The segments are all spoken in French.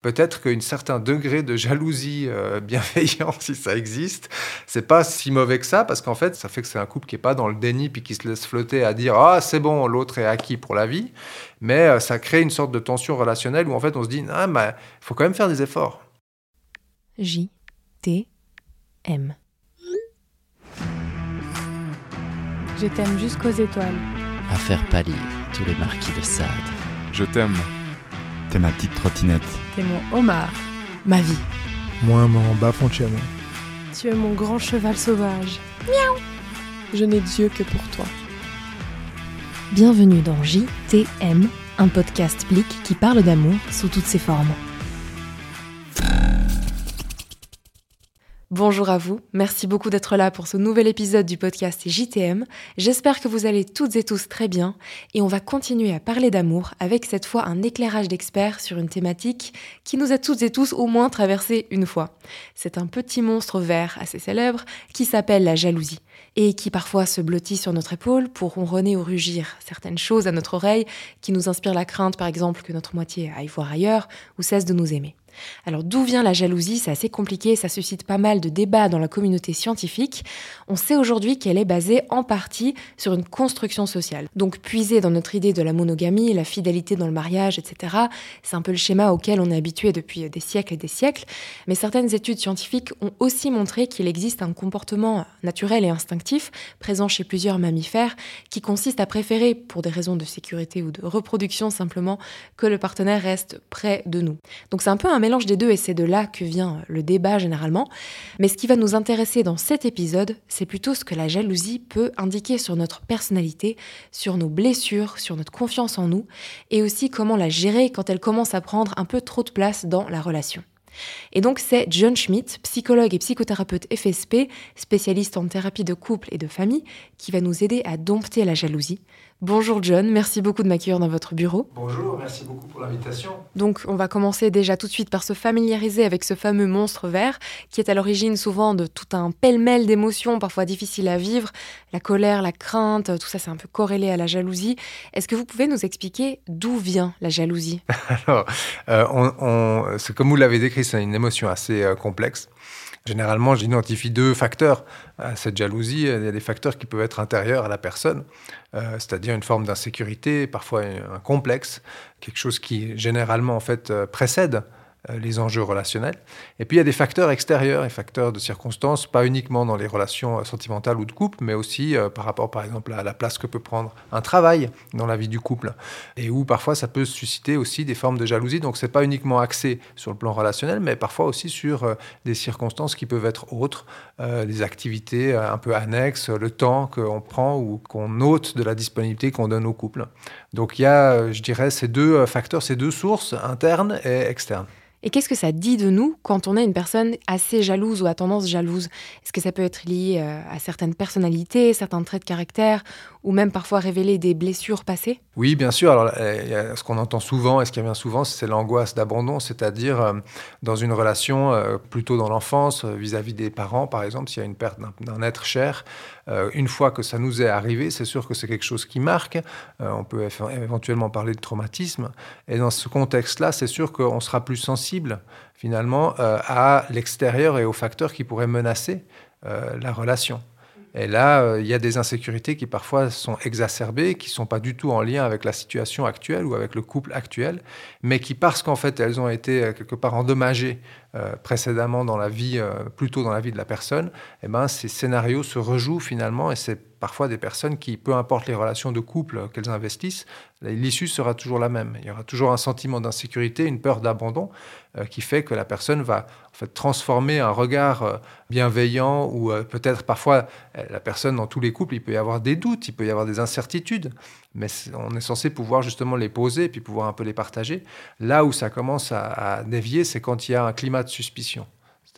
Peut-être qu'un certain degré de jalousie euh, bienveillante, si ça existe, c'est pas si mauvais que ça, parce qu'en fait, ça fait que c'est un couple qui est pas dans le déni puis qui se laisse flotter à dire ah c'est bon, l'autre est acquis pour la vie, mais euh, ça crée une sorte de tension relationnelle où en fait on se dit ah mais faut quand même faire des efforts. J T M. Je t'aime jusqu'aux étoiles. À faire pâlir tous les marquis de Sade. Je t'aime. T'es ma petite trottinette. T'es mon homard. Ma vie. Moi, mon baffoncello. Tu es mon grand cheval sauvage. Miaou. Je n'ai Dieu que pour toi. Bienvenue dans JTM, un podcast blic qui parle d'amour sous toutes ses formes. Bonjour à vous, merci beaucoup d'être là pour ce nouvel épisode du podcast JTM. J'espère que vous allez toutes et tous très bien et on va continuer à parler d'amour avec cette fois un éclairage d'experts sur une thématique qui nous a toutes et tous au moins traversé une fois. C'est un petit monstre vert assez célèbre qui s'appelle la jalousie et qui parfois se blottit sur notre épaule pour ronronner ou rugir certaines choses à notre oreille qui nous inspirent la crainte par exemple que notre moitié aille voir ailleurs ou cesse de nous aimer. Alors d'où vient la jalousie? C'est assez compliqué, ça suscite pas mal de débats dans la communauté scientifique. On sait aujourd'hui qu'elle est basée en partie sur une construction sociale. Donc puisée dans notre idée de la monogamie, la fidélité dans le mariage, etc. C'est un peu le schéma auquel on est habitué depuis des siècles et des siècles. Mais certaines études scientifiques ont aussi montré qu'il existe un comportement naturel et instinctif présent chez plusieurs mammifères qui consiste à préférer, pour des raisons de sécurité ou de reproduction simplement, que le partenaire reste près de nous. Donc c'est un peu un mélange des deux et c'est de là que vient le débat généralement. Mais ce qui va nous intéresser dans cet épisode, c'est plutôt ce que la jalousie peut indiquer sur notre personnalité, sur nos blessures, sur notre confiance en nous, et aussi comment la gérer quand elle commence à prendre un peu trop de place dans la relation. Et donc c'est John Schmidt, psychologue et psychothérapeute FSP, spécialiste en thérapie de couple et de famille, qui va nous aider à dompter la jalousie, Bonjour John, merci beaucoup de m'accueillir dans votre bureau. Bonjour, merci beaucoup pour l'invitation. Donc on va commencer déjà tout de suite par se familiariser avec ce fameux monstre vert qui est à l'origine souvent de tout un pêle-mêle d'émotions parfois difficiles à vivre, la colère, la crainte, tout ça c'est un peu corrélé à la jalousie. Est-ce que vous pouvez nous expliquer d'où vient la jalousie? Alors, euh, comme vous l'avez décrit, c'est une émotion assez euh, complexe. Généralement, j'identifie deux facteurs à cette jalousie. Il y a des facteurs qui peuvent être intérieurs à la personne, euh, c'est-à-dire une forme d'insécurité, parfois un complexe, quelque chose qui généralement en fait euh, précède euh, les enjeux relationnels. Et puis il y a des facteurs extérieurs et facteurs de circonstances, pas uniquement dans les relations euh, sentimentales ou de couple, mais aussi euh, par rapport par exemple à la place que peut prendre un travail dans la vie du couple, et où parfois ça peut susciter aussi des formes de jalousie. Donc c'est pas uniquement axé sur le plan relationnel, mais parfois aussi sur des circonstances qui peuvent être autres, des activités un peu annexes, le temps qu'on prend ou qu'on ôte de la disponibilité qu'on donne au couple. Donc il y a, je dirais, ces deux facteurs, ces deux sources internes et externes. Et qu'est-ce que ça dit de nous quand on est une personne assez jalouse ou à tendance jalouse? Est-ce que ça peut être lié euh, à certaines personnalités, certains traits de caractère, ou même parfois révéler des blessures passées? Oui, bien sûr. Alors, ce qu'on entend souvent et ce qui revient souvent, c'est l'angoisse d'abandon, c'est-à-dire euh, dans une relation euh, plutôt dans l'enfance, vis-à-vis des parents, par exemple, s'il y a une perte d'un être cher, une fois que ça nous est arrivé, c'est sûr que c'est quelque chose qui marque. on peut éventuellement parler de traumatisme. Et dans ce contexte-là, c'est sûr qu'on sera plus sensible finalement euh, à l'extérieur et aux facteurs qui pourraient menacer euh, la relation. Et là, euh, il y a des insécurités qui parfois sont exacerbées, qui ne sont pas du tout en lien avec la situation actuelle ou avec le couple actuel, mais qui, parce qu'en fait, elles ont été quelque part endommagées précédemment dans la vie, plutôt dans la vie de la personne, eh ben, ces scénarios se rejouent finalement et c'est parfois des personnes qui, peu importe les relations de couple qu'elles investissent, l'issue sera toujours la même. Il y aura toujours un sentiment d'insécurité, une peur d'abandon euh, qui fait que la personne va en fait transformer un regard euh, bienveillant ou euh, peut-être parfois la personne dans tous les couples, il peut y avoir des doutes, il peut y avoir des incertitudes, mais on est censé pouvoir justement les poser puis pouvoir un peu les partager. Là où ça commence à dévier, c'est quand il y a un climat de suspicion.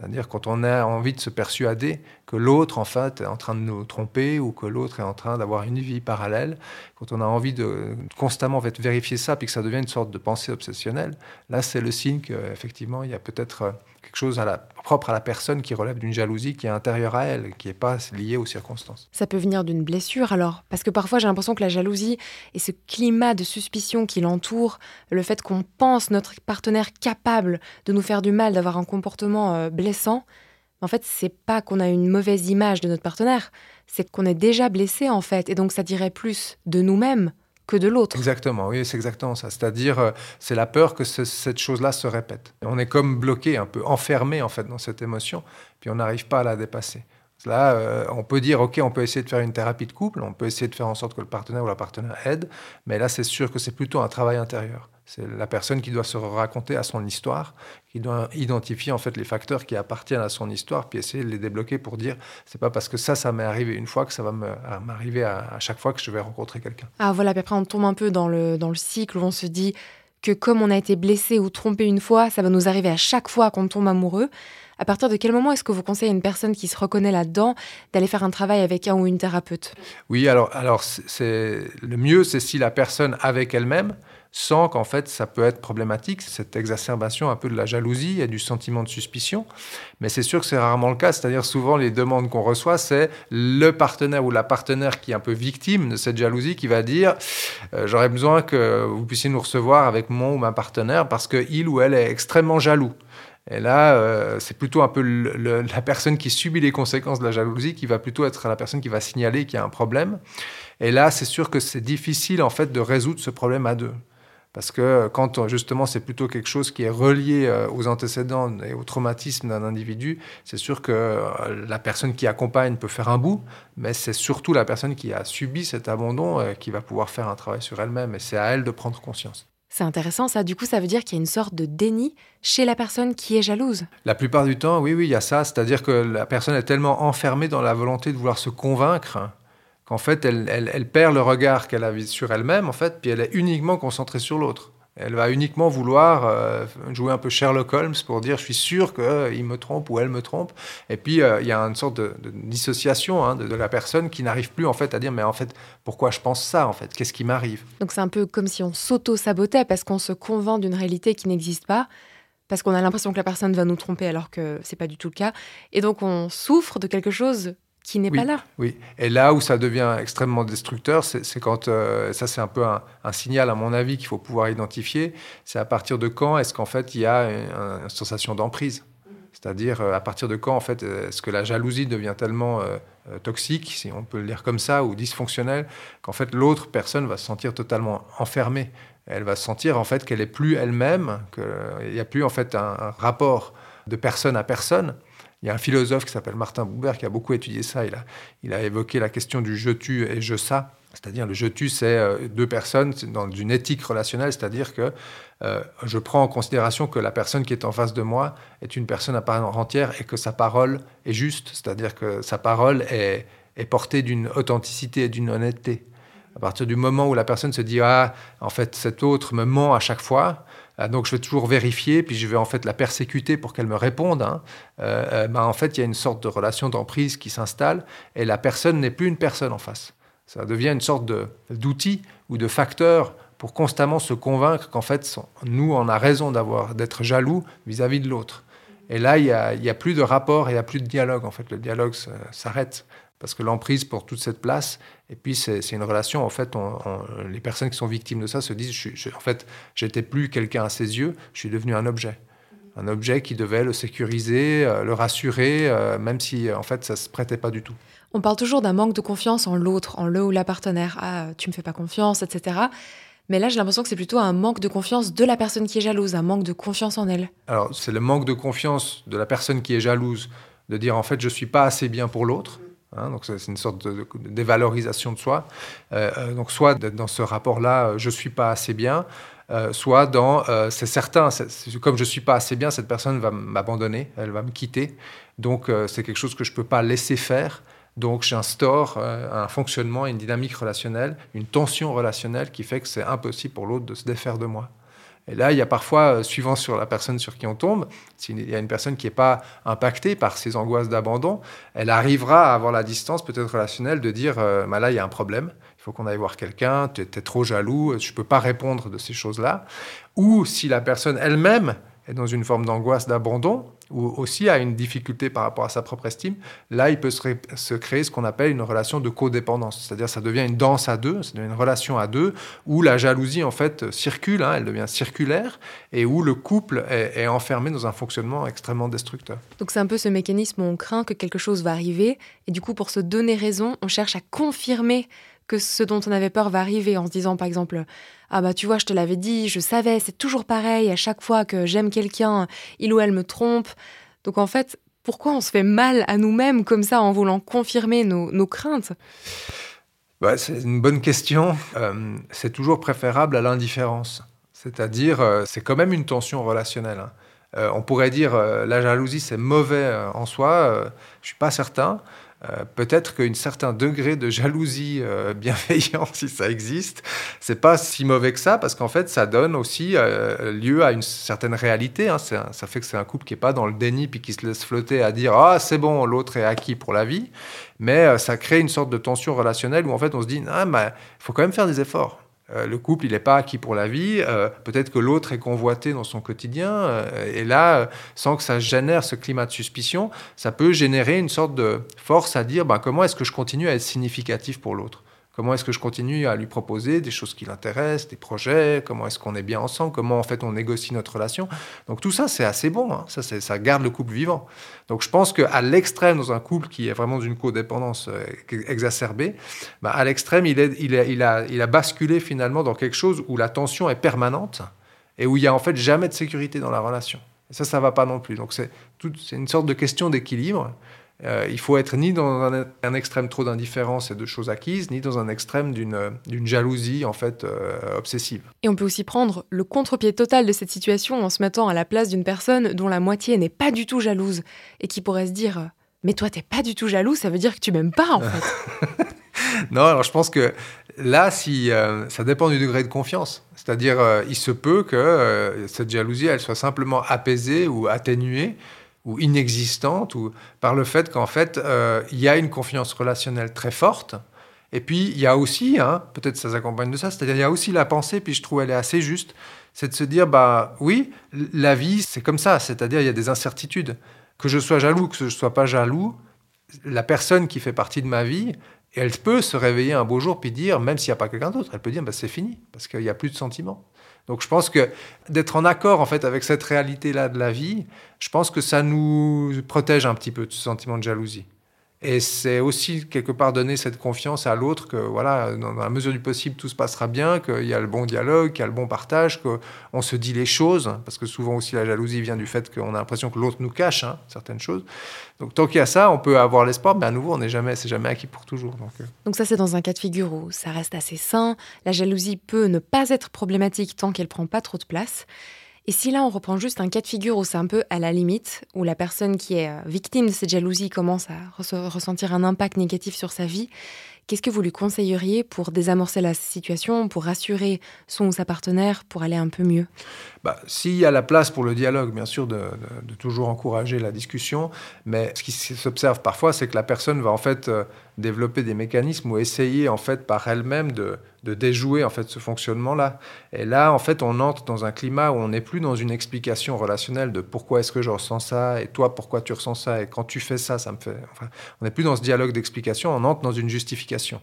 C'est-à-dire quand on a envie de se persuader que l'autre, en fait, est en train de nous tromper ou que l'autre est en train d'avoir une vie parallèle, quand on a envie de constamment en vérifier ça, puis que ça devient une sorte de pensée obsessionnelle, là, c'est le signe qu'effectivement, il y a peut-être euh, quelque chose à la, propre à la personne qui relève d'une jalousie qui est intérieure à elle, qui n'est pas liée aux circonstances. Ça peut venir d'une blessure alors Parce que parfois j'ai l'impression que la jalousie et ce climat de suspicion qui l'entoure, le fait qu'on pense notre partenaire capable de nous faire du mal, d'avoir un comportement euh, en fait, c'est pas qu'on a une mauvaise image de notre partenaire, c'est qu'on est déjà blessé en fait, et donc ça dirait plus de nous-mêmes que de l'autre. Exactement, oui, c'est exactement ça. C'est-à-dire, euh, c'est la peur que cette chose-là se répète. On est comme bloqué, un peu enfermé en fait dans cette émotion, puis on n'arrive pas à la dépasser. Là, euh, on peut dire, OK, on peut essayer de faire une thérapie de couple, on peut essayer de faire en sorte que le partenaire ou la partenaire aide, mais là, c'est sûr que c'est plutôt un travail intérieur. C'est la personne qui doit se raconter à son histoire, qui doit identifier en fait les facteurs qui appartiennent à son histoire, puis essayer de les débloquer pour dire c'est pas parce que ça, ça m'est arrivé une fois que ça va m'arriver à, chaque fois que je vais rencontrer quelqu'un. Ah voilà, puis après on tombe un peu dans le, dans le cycle où on se dit que comme on a été blessé ou trompé une fois, ça va nous arriver à chaque fois qu'on tombe amoureux. À partir de quel moment est-ce que vous conseillez à une personne qui se reconnaît là-dedans d'aller faire un travail avec un ou une thérapeute? Oui, alors, alors c'est le mieux, c'est si la personne avec elle-même sans qu'en fait ça peut être problématique, cette exacerbation un peu de la jalousie et du sentiment de suspicion. Mais c'est sûr que c'est rarement le cas, c'est-à-dire souvent les demandes qu'on reçoit, c'est le partenaire ou la partenaire qui est un peu victime de cette jalousie qui va dire euh, j'aurais besoin que vous puissiez nous recevoir avec mon ou ma partenaire parce qu'il ou elle est extrêmement jaloux. Et là, euh, c'est plutôt un peu la personne qui subit les conséquences de la jalousie qui va plutôt être la personne qui va signaler qu'il y a un problème. Et là, c'est sûr que c'est difficile en fait de résoudre ce problème à deux. Parce que quand justement c'est plutôt quelque chose qui est relié euh, aux antécédents et au traumatisme d'un individu, c'est sûr que euh, la personne qui accompagne peut faire un bout, mais c'est surtout la personne qui a subi cet abandon euh, qui va pouvoir faire un travail sur elle-même et c'est à elle de prendre conscience. C'est intéressant ça, du coup ça veut dire qu'il y a une sorte de déni chez la personne qui est jalouse. La plupart du temps, oui, oui, il y a ça, c'est-à-dire que la personne est tellement enfermée dans la volonté de vouloir se convaincre qu'en fait, elle, perd le regard qu'elle a sur elle-même, en fait, puis elle est uniquement concentrée sur l'autre. Elle va uniquement vouloir euh, jouer un peu Sherlock Holmes pour dire je suis sûr qu'il me trompe ou elle me trompe. Et puis euh, il y a une sorte de, dissociation hein, de, de, la personne qui n'arrive plus en fait à dire mais en fait pourquoi je pense ça en fait? Qu'est-ce qui m'arrive? Donc c'est un peu comme si on s'auto-sabotait parce qu'on se convainc d'une réalité qui n'existe pas parce qu'on a l'impression que la personne va nous tromper alors que c'est pas du tout le cas. Et donc on souffre de quelque chose qui n'est pas là. Oui, et là où ça devient extrêmement destructeur, c'est quand, euh, ça c'est un peu un, signal à mon avis qu'il faut pouvoir identifier, c'est à partir de quand est-ce qu'en fait il y a une, sensation d'emprise? C'est-à-dire euh, à partir de quand en fait est-ce que la jalousie devient tellement euh, toxique, si on peut le dire comme ça, ou dysfonctionnelle, qu'en fait l'autre personne va se sentir totalement enfermée? Elle va se sentir en fait qu'elle est plus elle-même, qu'il n'y a plus en fait un, un rapport de personne à personne, il y a un philosophe qui s'appelle Martin Buber qui a beaucoup étudié ça. Il a, il a évoqué la question du je-tu et je-ça. C'est-à-dire le je-tu, c'est euh, deux personnes dans une éthique relationnelle, c'est-à-dire que euh, je prends en considération que la personne qui est en face de moi est une personne à part entière et que sa parole est juste, c'est-à-dire que sa parole est, est portée d'une authenticité et d'une honnêteté. À partir du moment où la personne se dit ah en fait cet autre me ment à chaque fois, donc je vais toujours vérifier, puis je vais en fait la persécuter pour qu'elle me réponde. Hein. Euh, euh, en fait, il y a une sorte de relation d'emprise qui s'installe, et la personne n'est plus une personne en face. Ça devient une sorte d'outil ou de facteur pour constamment se convaincre qu'en fait, nous, on a raison d'avoir d'être jaloux vis-à-vis de l'autre. Et là, il n'y a, plus de rapport il n'y a plus de dialogue. En fait, le dialogue s'arrête parce que l'emprise pour toute cette place. Et puis, c'est une relation, en fait, les personnes qui sont victimes de ça se disent, je, en fait, j'étais plus quelqu'un à ses yeux, je suis devenu un objet. Un objet qui devait le sécuriser, euh, le rassurer, euh, même si, en fait, ça se prêtait pas du tout. On parle toujours d'un manque de confiance en l'autre, en le ou la partenaire. Ah, tu me fais pas confiance, etc. Mais là, j'ai l'impression que c'est plutôt un manque de confiance de la personne qui est jalouse, un manque de confiance en elle. Alors, c'est le manque de confiance de la personne qui est jalouse, de dire en fait, je suis pas assez bien pour l'autre. Hein, donc c'est une sorte de, dévalorisation de soi. Euh, euh, donc soit dans ce rapport-là, euh, je suis pas assez bien, soit dans c'est certain, comme je suis pas assez bien, cette personne va m'abandonner, elle va me quitter. Donc c'est quelque chose que je peux pas laisser faire. Donc j'instaure un fonctionnement, une dynamique relationnelle, une tension relationnelle qui fait que c'est impossible pour l'autre de se défaire de moi. Et là, il y a parfois, euh, suivant sur la personne sur qui on tombe, s'il y a une personne qui n'est pas impactée par ces angoisses d'abandon, elle arrivera à avoir la distance peut-être relationnelle de dire, euh, bah là, il y a un problème, il faut qu'on aille voir quelqu'un, tu es, trop jaloux, je ne peux pas répondre de ces choses-là. Ou si la personne elle-même est dans une forme d'angoisse, d'abandon, ou aussi a une difficulté par rapport à sa propre estime, là, il peut se, créer ce qu'on appelle une relation de codépendance. C'est-à-dire, ça devient une danse à deux, ça devient une relation à deux, où la jalousie, en fait, circule, hein, elle devient circulaire, et où le couple est, est, enfermé dans un fonctionnement extrêmement destructeur. Donc, c'est un peu ce mécanisme où on craint que quelque chose va arriver, et du coup, pour se donner raison, on cherche à confirmer que ce dont on avait peur va arriver en se disant par exemple ah bah tu vois je te l'avais dit je savais c'est toujours pareil à chaque fois que j'aime quelqu'un il ou elle me trompe. Donc en fait pourquoi on se fait mal à nous-mêmes comme ça en voulant confirmer nos, craintes? Bah, c'est une bonne question. Euh, c'est toujours préférable à l'indifférence. C'est-à-dire euh, c'est quand même une tension relationnelle hein. euh, on pourrait dire la jalousie c'est mauvais en soi je suis pas certain euh, peut-être qu'un certain degré de jalousie euh, bienveillante, si ça existe, c'est pas si mauvais que ça, parce qu'en fait, ça donne aussi euh, lieu à une certaine réalité. Hein. ça fait que c'est un couple qui est pas dans le déni puis qui se laisse flotter à dire ah c'est bon, l'autre est acquis pour la vie, mais ça crée une sorte de tension relationnelle où en fait on se dit ah mais faut quand même faire des efforts. Euh, le couple, il n'est pas acquis pour la vie. Euh, peut-être que l'autre est convoité dans son quotidien. Euh, et là, sans que ça génère ce climat de suspicion, ça peut générer une sorte de force à dire ben, comment est-ce que je continue à être significatif pour l'autre? Comment est-ce que je continue à lui proposer des choses qui l'intéressent, des projets? Comment est-ce qu'on est bien ensemble? Comment en fait on négocie notre relation? Donc tout ça, c'est assez bon. Hein. Ça, ça garde le couple vivant. Donc je pense qu'à l'extrême, dans un couple qui est vraiment d'une codépendance euh, exacerbée, bah, à l'extrême, il, est, il, a, il a basculé finalement dans quelque chose où la tension est permanente et où il n'y a en fait jamais de sécurité dans la relation. Et ça, ça va pas non plus. Donc c'est une sorte de question d'équilibre. Euh, il faut être ni dans un, extrême trop d'indifférence et de choses acquises, ni dans un extrême d'une jalousie en fait euh, obsessive. Et on peut aussi prendre le contre-pied total de cette situation en se mettant à la place d'une personne dont la moitié n'est pas du tout jalouse et qui pourrait se dire mais toi t'es pas du tout jaloux, ça veut dire que tu m'aimes pas en fait. non, alors je pense que là, si euh, ça dépend du degré de confiance. C'est-à-dire, il se peut que cette jalousie, elle soit simplement apaisée ou atténuée ou inexistante, ou par le fait qu'en fait, euh, il y a une confiance relationnelle très forte. Et puis, il y a aussi, hein, peut-être ça s'accompagne de ça, c'est-à-dire il y a aussi la pensée, puis je trouve elle est assez juste, c'est de se dire, bah oui, la vie, c'est comme ça, c'est-à-dire il y a des incertitudes. Que je sois jaloux, que je ne sois pas jaloux, la personne qui fait partie de ma vie, elle peut se réveiller un beau jour puis dire, même s'il n'y a pas quelqu'un d'autre, elle peut dire, bah, c'est fini, parce qu'il n'y a plus de sentiments. Donc je pense que d'être en accord en fait avec cette réalité-là de la vie, je pense que ça nous protège un petit peu de ce sentiment de jalousie. Et c'est aussi quelque part donner cette confiance à l'autre que voilà, dans la mesure du possible, tout se passera bien, qu'il y a le bon dialogue, qu'il y a le bon partage, qu'on se dit les choses, parce que souvent aussi la jalousie vient du fait qu'on a l'impression que l'autre nous cache hein, certaines choses. Donc tant qu'il y a ça, on peut avoir l'espoir, mais à nouveau, on n'est jamais, c'est jamais acquis pour toujours. Donc, euh. donc ça, c'est dans un cas de figure où ça reste assez sain. La jalousie peut ne pas être problématique tant qu'elle prend pas trop de place. Et si là, on reprend juste un cas de figure où c'est un peu à la limite, où la personne qui est euh, victime de cette jalousie commence à ressentir un impact négatif sur sa vie, Qu'est-ce que vous lui conseilleriez pour désamorcer la situation, pour rassurer son ou sa partenaire, pour aller un peu mieux? Bah, S'il y a la place pour le dialogue, bien sûr, de, toujours encourager la discussion, mais ce qui s'observe parfois, c'est que la personne va en fait euh, développer des mécanismes ou essayer en fait par elle-même de, déjouer en fait ce fonctionnement-là. Et là, en fait, on entre dans un climat où on n'est plus dans une explication relationnelle de pourquoi est-ce que je ressens ça et toi pourquoi tu ressens ça et quand tu fais ça, ça me fait. On n'est plus dans ce dialogue d'explication, on entre dans une justification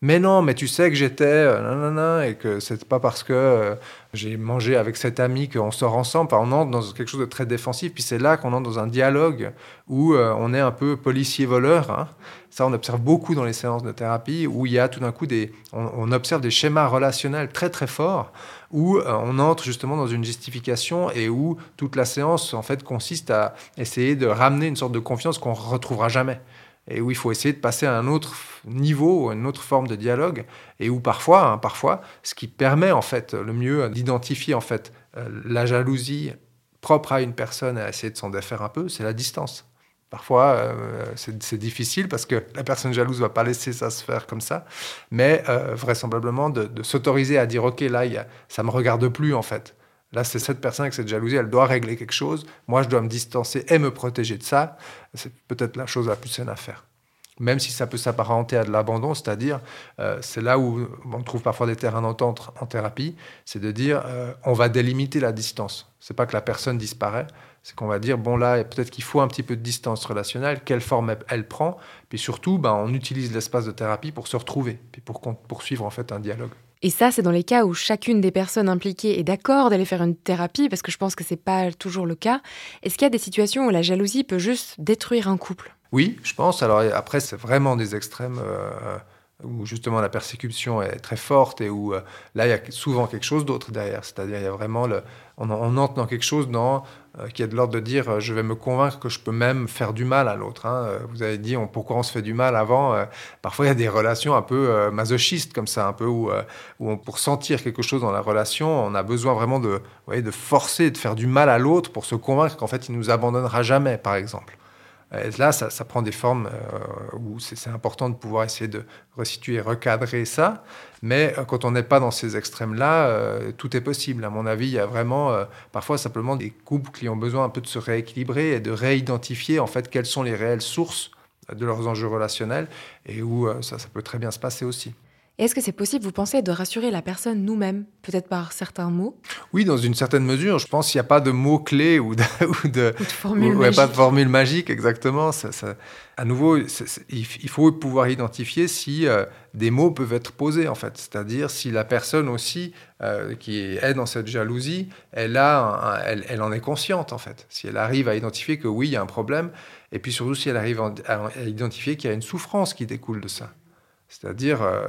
mais non, mais tu sais que j'étais euh, et que c'est pas parce que euh, j'ai mangé avec cet ami qu'on sort ensemble. On entre dans quelque chose de très défensif. Puis c'est là qu'on entre dans un dialogue où euh, on est un peu policier-voleur. Hein. Ça, on observe beaucoup dans les séances de thérapie où il y a tout d'un coup des, on, observe des schémas relationnels très très forts où on entre justement dans une justification et où toute la séance en fait consiste à essayer de ramener une sorte de confiance qu'on retrouvera jamais et où il faut essayer de passer à un autre niveau, une autre forme de dialogue, et où parfois, hein, parfois, ce qui permet en fait le mieux d'identifier en fait euh, la jalousie propre à une personne et à essayer de s'en défaire un peu, c'est la distance. Parfois, euh, c'est difficile parce que la personne jalouse va pas laisser ça se faire comme ça, mais euh, vraisemblablement de, s'autoriser à dire ok là, y ça me regarde plus en fait. Là, c'est cette personne avec cette jalousie, elle doit régler quelque chose. Moi, je dois me distancer et me protéger de ça. C'est peut-être la chose la plus saine à faire. même si ça peut s'apparenter à de l'abandon, c'est-à-dire, euh, c'est là où on trouve parfois des terrains d'entente en thérapie, c'est de dire, euh, on va délimiter la distance. C'est pas que la personne disparaît, c'est qu'on va dire, bon là, peut-être qu'il faut un petit peu de distance relationnelle, quelle forme elle, prend, puis surtout, ben, on utilise l'espace de thérapie pour se retrouver, puis pour poursuivre en fait un dialogue. Et ça, c'est dans les cas où chacune des personnes impliquées est d'accord d'aller faire une thérapie, parce que je pense que c'est pas toujours le cas. Est-ce qu'il y a des situations où la jalousie peut juste détruire un couple? Oui, je pense. Alors après, c'est vraiment des extrêmes. Euh, où justement la persécution est très forte et où euh, là il y a souvent quelque chose d'autre derrière. C'est-à-dire il y a vraiment le, on, entre dans quelque chose dans, euh, qui est de l'ordre de dire euh, je vais me convaincre que je peux même faire du mal à l'autre. Hein. Vous avez dit on, pourquoi on se fait du mal avant. parfois il y a des relations un peu masochistes comme ça, un peu où, on, pour sentir quelque chose dans la relation, on a besoin vraiment de, de forcer, de faire du mal à l'autre pour se convaincre qu'en fait il nous abandonnera jamais, par exemple. Et là, ça, prend des formes euh, où c'est important de pouvoir essayer de restituer, recadrer ça. Mais euh, quand on n'est pas dans ces extrêmes-là, euh, tout est possible. À mon avis, il y a vraiment parfois simplement des couples qui ont besoin un peu de se rééquilibrer et de réidentifier en fait quelles sont les réelles sources de leurs enjeux relationnels et où ça peut très bien se passer aussi. Est-ce que c'est possible, vous pensez, de rassurer la personne nous-mêmes, peut-être par certains mots? Oui, dans une certaine mesure. Je pense qu'il n'y a pas de mots clés ou de, ou de, formule magique. pas de formule magique, exactement. Ça, à nouveau, il faut pouvoir identifier si euh, des mots peuvent être posés, en fait. C'est-à-dire si la personne aussi euh, qui est dans cette jalousie, elle, a elle, elle, en est consciente, en fait. Si elle arrive à identifier que oui, il y a un problème, et puis surtout si elle arrive à, identifier qu'il y a une souffrance qui découle de ça. C'est-à-dire, euh,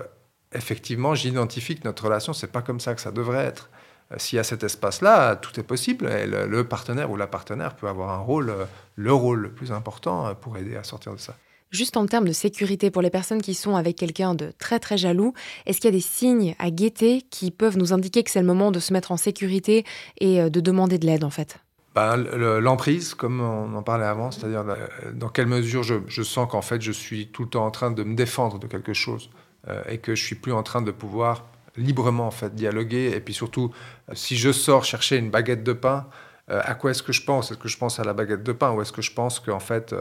effectivement, j'identifie que notre relation, c'est pas comme ça que ça devrait être. Euh, s'il y a cet espace-là, tout est possible. Et le, partenaire ou la partenaire peut avoir un rôle, euh, le rôle le plus important euh, pour aider à sortir de ça. Juste en termes de sécurité pour les personnes qui sont avec quelqu'un de très très jaloux, est-ce qu'il y a des signes à guetter qui peuvent nous indiquer que c'est le moment de se mettre en sécurité et de demander de l'aide en fait? Ben, L'emprise, comme on en parlait avant, c'est-à-dire dans quelle mesure je, je sens qu'en fait je suis tout le temps en train de me défendre de quelque chose. Euh, et que je suis plus en train de pouvoir librement en fait dialoguer. Et puis surtout, euh, si je sors chercher une baguette de pain, euh, à quoi est-ce que je pense? Est-ce que je pense à la baguette de pain? Ou est-ce que je pense qu'en fait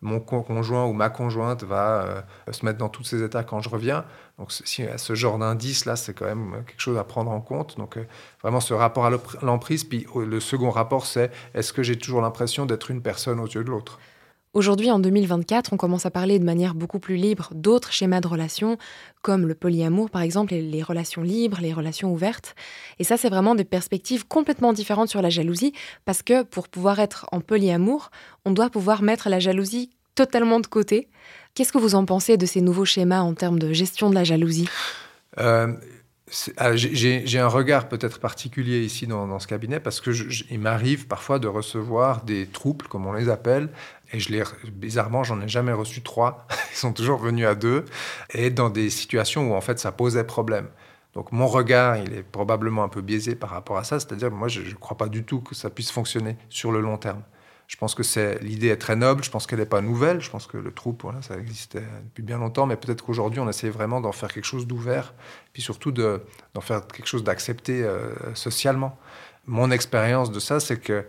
mon conjoint ou ma conjointe va se mettre dans tous ces états quand je reviens? Donc si ce genre d'indice là, c'est quand même quelque chose à prendre en compte. Donc vraiment ce rapport à l'emprise. Puis le second rapport, c'est est-ce que j'ai toujours l'impression d'être une personne aux yeux de l'autre? Aujourd'hui, en 2024, on commence à parler de manière beaucoup plus libre d'autres schémas de relations, comme le polyamour par exemple, et les relations libres, les relations ouvertes. Et ça, c'est vraiment des perspectives complètement différentes sur la jalousie, parce que pour pouvoir être en polyamour, on doit pouvoir mettre la jalousie totalement de côté. Qu'est-ce que vous en pensez de ces nouveaux schémas en termes de gestion de la jalousie? Euh, ah, j'ai un regard peut-être particulier ici dans, ce cabinet parce que il m'arrive parfois de recevoir des troubles, comme on les appelle, et je les, bizarrement, j'en ai jamais reçu trois. Ils sont toujours venus à deux, et dans des situations où en fait ça posait problème. Donc mon regard, il est probablement un peu biaisé par rapport à ça. C'est-à-dire, moi, je ne crois pas du tout que ça puisse fonctionner sur le long terme. Je pense que c'est l'idée est très noble. Je pense qu'elle n'est pas nouvelle. Je pense que le troupe, ça existait depuis bien longtemps, mais peut-être qu'aujourd'hui, on essaie vraiment d'en faire quelque chose d'ouvert, puis surtout d'en faire quelque chose d'accepté euh, socialement. Mon expérience de ça, c'est que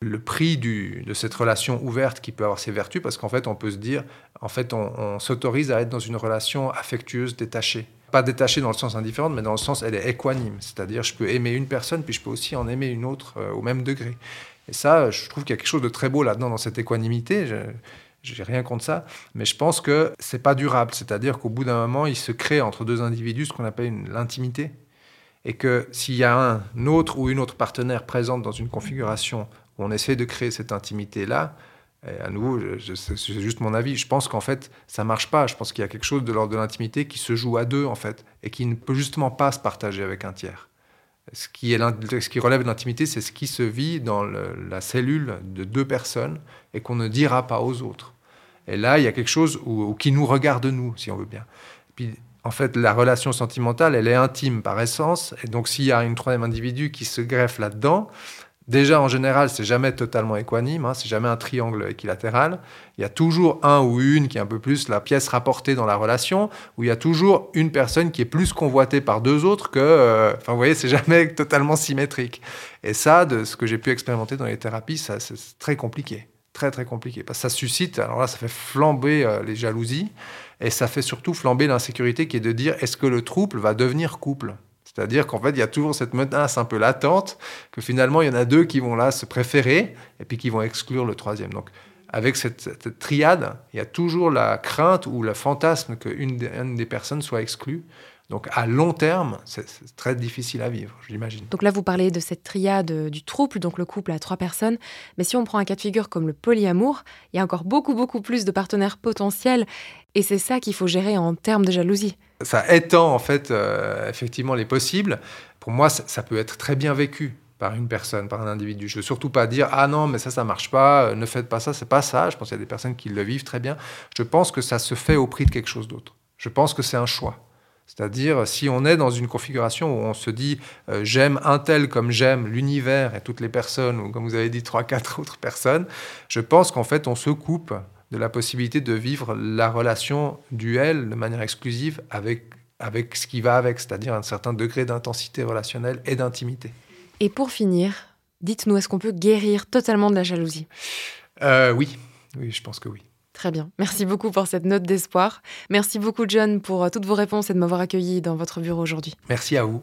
le prix de cette relation ouverte qui peut avoir ses vertus, parce qu'en fait, on peut se dire, en fait, on, s'autorise à être dans une relation affectueuse, détachée. Pas détachée dans le sens indifférent, mais dans le sens, elle est équanime. C'est-à-dire, je peux aimer une personne, puis je peux aussi en aimer une autre euh, au même degré. Et ça, je trouve qu'il y a quelque chose de très beau là-dedans, dans cette équanimité. Je n'ai rien contre ça, mais je pense que c'est pas durable. C'est-à-dire qu'au bout d'un moment, il se crée entre deux individus ce qu'on appelle l'intimité. Et que s'il y a un autre ou une autre partenaire présente dans une configuration où on essaie de créer cette intimité-là, et à nouveau, c'est juste mon avis. Je pense qu'en fait, ça marche pas. Je pense qu'il y a quelque chose de l'ordre de l'intimité qui se joue à deux, en fait, et qui ne peut justement pas se partager avec un tiers. Ce qui, est ce qui relève de l'intimité, c'est ce qui se vit dans la cellule de deux personnes et qu'on ne dira pas aux autres. Et là, il y a quelque chose où, qui nous regarde nous, si on veut bien. Puis, en fait, la relation sentimentale, elle est intime par essence. Et donc, s'il y a une troisième individu qui se greffe là-dedans, Déjà, en général, c'est jamais totalement équanime, hein, c'est jamais un triangle équilatéral. Il y a toujours un ou une qui est un peu plus la pièce rapportée dans la relation, où il y a toujours une personne qui est plus convoitée par deux autres que. Euh, enfin, vous voyez, c'est jamais totalement symétrique. Et ça, de ce que j'ai pu expérimenter dans les thérapies, ça, c'est très compliqué très très compliqué. Parce que ça suscite, alors là, ça fait flamber euh, les jalousies et ça fait surtout flamber l'insécurité qui est de dire est-ce que le trouble va devenir couple? C'est-à-dire qu'en fait, il y a toujours cette menace un peu latente que finalement, il y en a deux qui vont là se préférer et puis qui vont exclure le troisième. Donc, avec cette, triade, il y a toujours la crainte ou le fantasme qu'une des personnes soit exclue. Donc à long terme, c'est très difficile à vivre, j'imagine. Donc là, vous parlez de cette triade euh, du trouble, donc le couple à trois personnes. Mais si on prend un cas de figure comme le polyamour, il y a encore beaucoup, beaucoup plus de partenaires potentiels. Et c'est ça qu'il faut gérer en termes de jalousie. Ça étend en fait euh, effectivement les possibles. Pour moi, ça, peut être très bien vécu par une personne, par un individu. Je veux surtout pas dire ah non mais ça ça marche pas, euh, ne faites pas ça, c'est pas ça. Je pense qu'il y a des personnes qui le vivent très bien. Je pense que ça se fait au prix de quelque chose d'autre. Je pense que c'est un choix. C'est-à-dire, si on est dans une configuration où on se dit euh, j'aime un tel comme j'aime l'univers et toutes les personnes, ou comme vous avez dit, trois, quatre autres personnes, je pense qu'en fait, on se coupe de la possibilité de vivre la relation duel de manière exclusive avec, avec ce qui va avec, c'est-à-dire un certain degré d'intensité relationnelle et d'intimité. Et pour finir, dites-nous, est-ce qu'on peut guérir totalement de la jalousie? Euh, Oui, oui, je pense que oui. Très bien. Merci beaucoup pour cette note d'espoir. Merci beaucoup, John, pour euh, toutes vos réponses et de m'avoir accueilli dans votre bureau aujourd'hui. Merci à vous.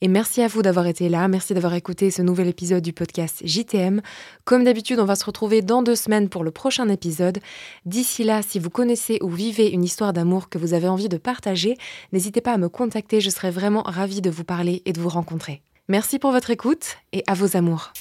Et merci à vous d'avoir été là. Merci d'avoir écouté ce nouvel épisode du podcast JTM. Comme d'habitude, on va se retrouver dans deux semaines pour le prochain épisode. D'ici là, si vous connaissez ou vivez une histoire d'amour que vous avez envie de partager, n'hésitez pas à me contacter. Je serai vraiment ravie de vous parler et de vous rencontrer. Merci pour votre écoute et à vos amours.